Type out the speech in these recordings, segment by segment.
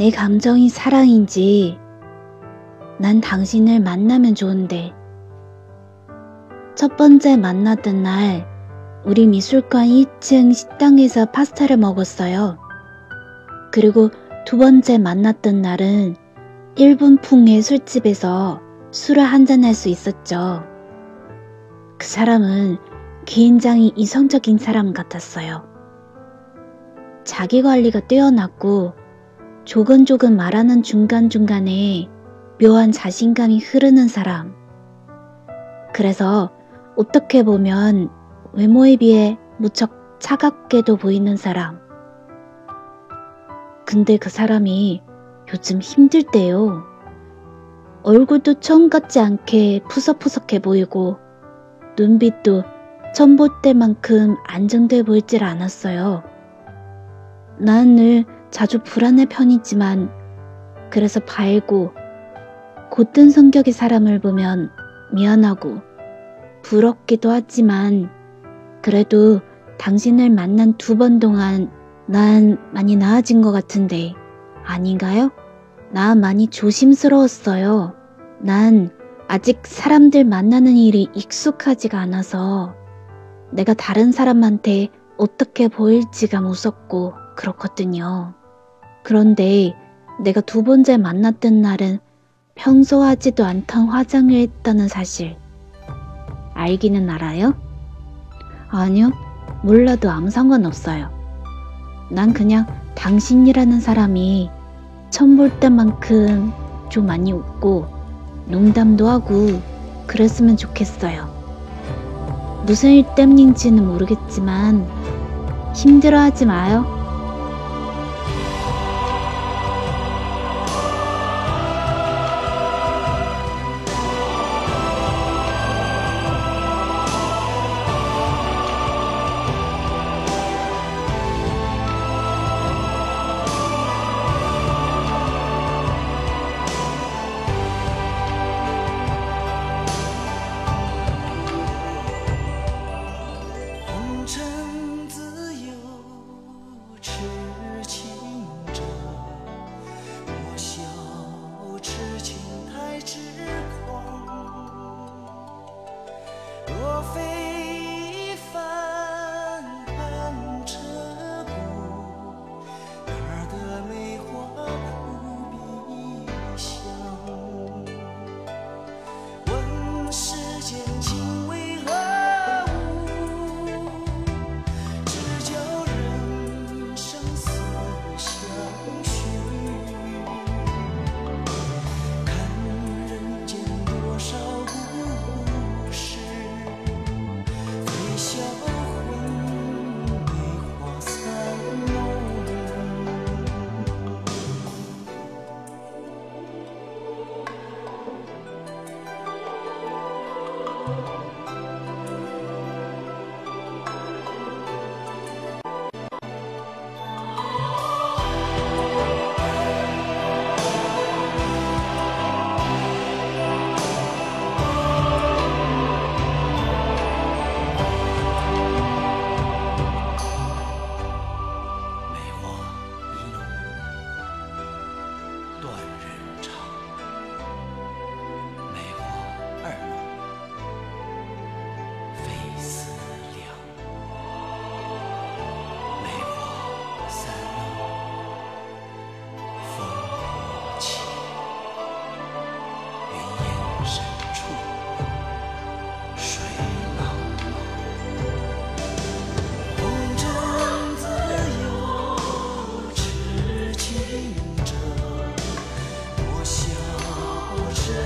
내 감정이 사랑인지 난 당신을 만나면 좋은데 첫 번째 만났던 날 우리 미술관 2층 식당에서 파스타를 먹었어요. 그리고 두 번째 만났던 날은 일본 풍의 술집에서 술을 한잔할 수 있었죠. 그 사람은 굉장히 이성적인 사람 같았어요. 자기 관리가 뛰어났고 조근조근 말하는 중간중간에 묘한 자신감이 흐르는 사람. 그래서 어떻게 보면 외모에 비해 무척 차갑게도 보이는 사람. 근데 그 사람이 요즘 힘들대요. 얼굴도 처음 같지 않게 푸석푸석해 보이고 눈빛도 처음 볼 때만큼 안정돼 보이질 않았어요. 난 늘 자주 불안해 편이지만 그래서 밝고 곧든 성격의 사람을 보면 미안하고 부럽기도 하지만 그래도 당신을 만난 두 번 동안 난 많이 나아진 것 같은데 아닌가요? 나 많이 조심스러웠어요. 난 아직 사람들 만나는 일이 익숙하지가 않아서 내가 다른 사람한테 어떻게 보일지가 무섭고 그렇거든요. 그런데 내가 두 번째 만났던 날은 평소 하지도 않던 화장을 했다는 사실 알기는 알아요? 아니요, 몰라도 아무 상관없어요. 난 그냥 당신이라는 사람이 처음 볼 때만큼 좀 많이 웃고 농담도 하고 그랬으면 좋겠어요. 무슨 일 때문인지는 모르겠지만 힘들어하지 마요.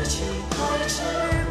期待着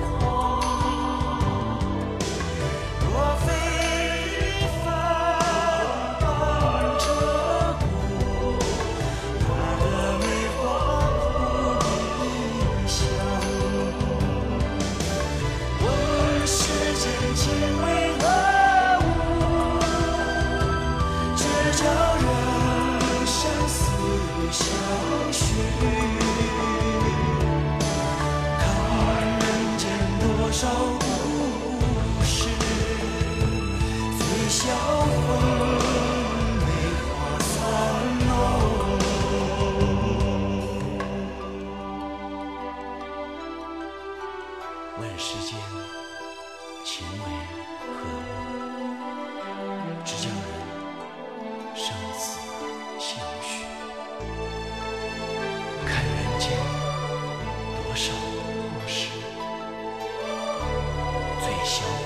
小。